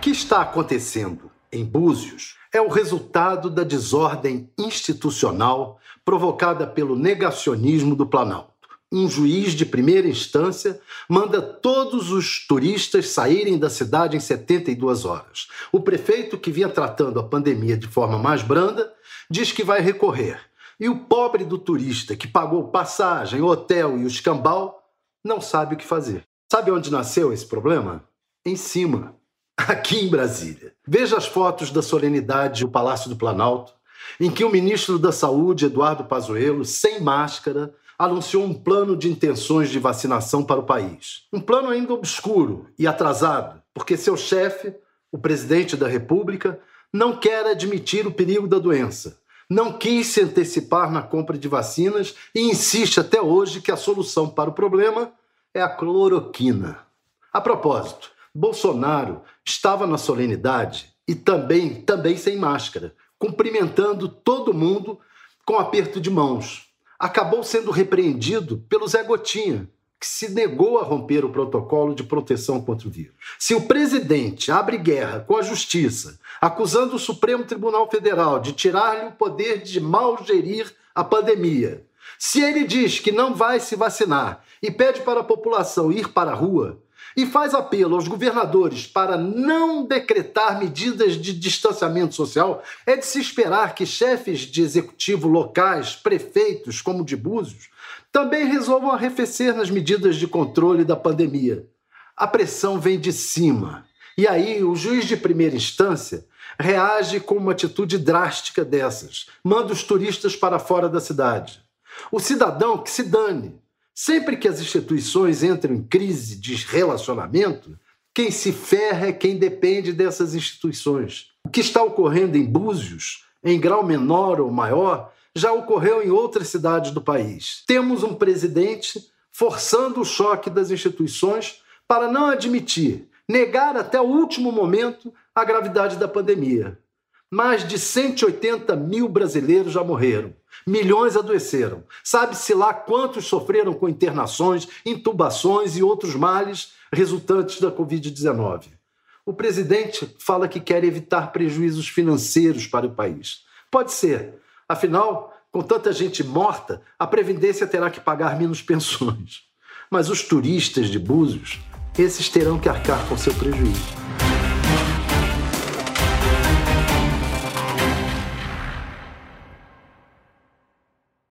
que está acontecendo em Búzios é o resultado da desordem institucional provocada pelo negacionismo do Planalto. Um juiz de primeira instância manda todos os turistas saírem da cidade em 72 horas. O prefeito, que vinha tratando a pandemia de forma mais branda, diz que vai recorrer. E o pobre do turista, que pagou passagem, hotel e o escambau, não sabe o que fazer. Sabe onde nasceu esse problema? Em cima, aqui em Brasília. Veja as fotos da solenidade do Palácio do Planalto, em que o ministro da Saúde, Eduardo Pazuello, sem máscara, anunciou um plano de intenções de vacinação para o país. Um plano ainda obscuro e atrasado, porque seu chefe, o presidente da República, não quer admitir o perigo da doença. Não quis se antecipar na compra de vacinas e insiste até hoje que a solução para o problema é a cloroquina. A propósito, Bolsonaro estava na solenidade e também, também sem máscara, cumprimentando todo mundo com aperto de mãos. Acabou sendo repreendido pelo Zé Gotinha, que se negou a romper o protocolo de proteção contra o vírus. Se o presidente abre guerra com a justiça, acusando o Supremo Tribunal Federal de tirar-lhe o poder de mal gerir a pandemia, se ele diz que não vai se vacinar e pede para a população ir para a rua, e faz apelo aos governadores para não decretar medidas de distanciamento social, é de se esperar que chefes de executivo locais, prefeitos como de Búzios, também resolvam arrefecer nas medidas de controle da pandemia. A pressão vem de cima. E aí, o juiz de primeira instância reage com uma atitude drástica dessas, manda os turistas para fora da cidade. O cidadão que se dane, Sempre que as instituições entram em crise de relacionamento, quem se ferra é quem depende dessas instituições. O que está ocorrendo em Búzios, em grau menor ou maior, já ocorreu em outras cidades do país. Temos um presidente forçando o choque das instituições para não admitir, negar até o último momento a gravidade da pandemia. Mais de 180 mil brasileiros já morreram. Milhões adoeceram. Sabe-se lá quantos sofreram com internações, intubações e outros males resultantes da Covid-19. O presidente fala que quer evitar prejuízos financeiros para o país. Pode ser. Afinal, com tanta gente morta, a Previdência terá que pagar menos pensões. Mas os turistas de Búzios, esses terão que arcar com seu prejuízo.